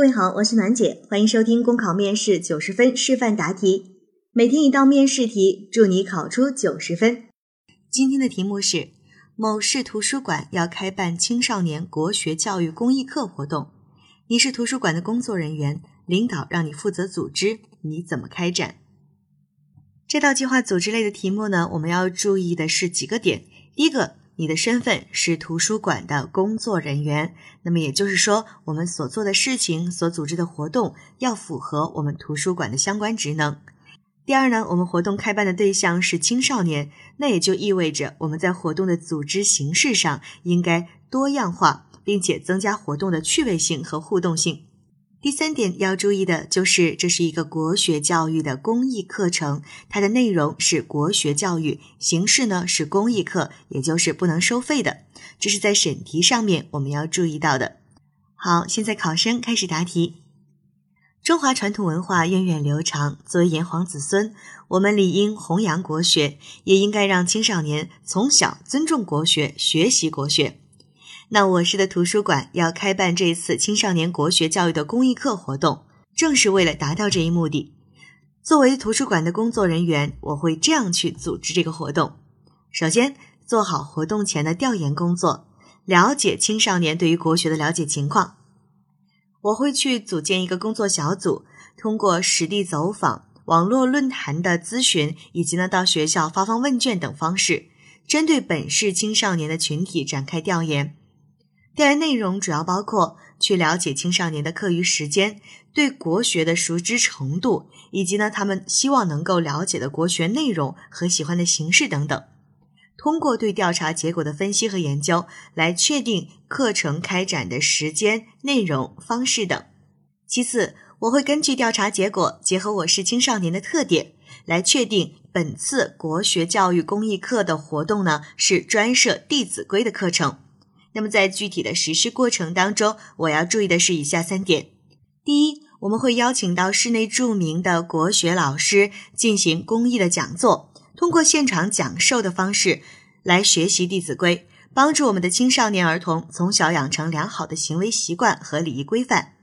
各位好，我是暖姐，欢迎收听公考面试九十分示范答题，每天一道面试题，祝你考出九十分。今天的题目是：某市图书馆要开办青少年国学教育公益课活动，你是图书馆的工作人员，领导让你负责组织，你怎么开展？这道计划组织类的题目呢，我们要注意的是几个点。第一个。你的身份是图书馆的工作人员，那么也就是说，我们所做的事情、所组织的活动要符合我们图书馆的相关职能。第二呢，我们活动开办的对象是青少年，那也就意味着我们在活动的组织形式上应该多样化，并且增加活动的趣味性和互动性。第三点要注意的就是，这是一个国学教育的公益课程，它的内容是国学教育，形式呢是公益课，也就是不能收费的。这是在审题上面我们要注意到的。好，现在考生开始答题。中华传统文化源远流长，作为炎黄子孙，我们理应弘扬国学，也应该让青少年从小尊重国学，学习国学。那我市的图书馆要开办这一次青少年国学教育的公益课活动，正是为了达到这一目的。作为图书馆的工作人员，我会这样去组织这个活动：首先，做好活动前的调研工作，了解青少年对于国学的了解情况。我会去组建一个工作小组，通过实地走访、网络论坛的咨询，以及呢到学校发放问卷等方式，针对本市青少年的群体展开调研。调研内容主要包括去了解青少年的课余时间、对国学的熟知程度，以及呢他们希望能够了解的国学内容和喜欢的形式等等。通过对调查结果的分析和研究，来确定课程开展的时间、内容、方式等。其次，我会根据调查结果，结合我市青少年的特点，来确定本次国学教育公益课的活动呢是专设《弟子规》的课程。那么在具体的实施过程当中，我要注意的是以下三点：第一，我们会邀请到市内著名的国学老师进行公益的讲座，通过现场讲授的方式来学习《弟子规》，帮助我们的青少年儿童从小养成良好的行为习惯和礼仪规范。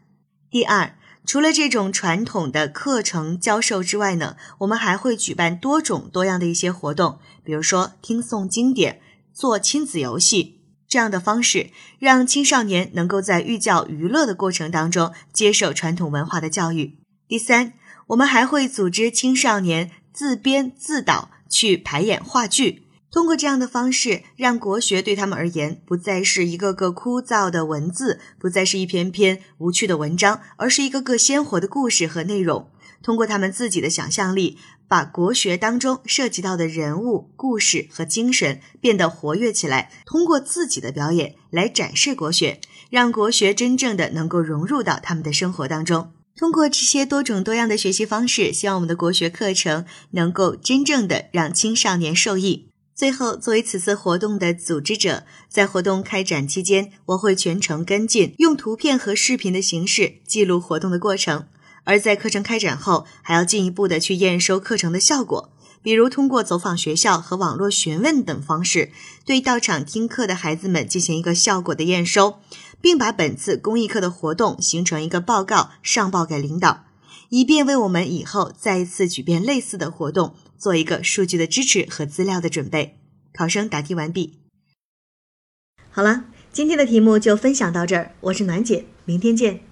第二，除了这种传统的课程教授之外呢，我们还会举办多种多样的一些活动，比如说听诵经典、做亲子游戏。这样的方式，让青少年能够在寓教于乐的过程当中接受传统文化的教育。第三，我们还会组织青少年自编自导去排演话剧，通过这样的方式，让国学对他们而言不再是一个个枯燥的文字，不再是一篇篇无趣的文章，而是一个个鲜活的故事和内容。通过他们自己的想象力，把国学当中涉及到的人物、故事和精神变得活跃起来。通过自己的表演来展示国学，让国学真正的能够融入到他们的生活当中。通过这些多种多样的学习方式，希望我们的国学课程能够真正的让青少年受益。最后，作为此次活动的组织者，在活动开展期间，我会全程跟进，用图片和视频的形式记录活动的过程。而在课程开展后，还要进一步的去验收课程的效果，比如通过走访学校和网络询问等方式，对到场听课的孩子们进行一个效果的验收，并把本次公益课的活动形成一个报告上报给领导，以便为我们以后再一次举办类似的活动做一个数据的支持和资料的准备。考生答题完毕。好了，今天的题目就分享到这儿，我是暖姐，明天见。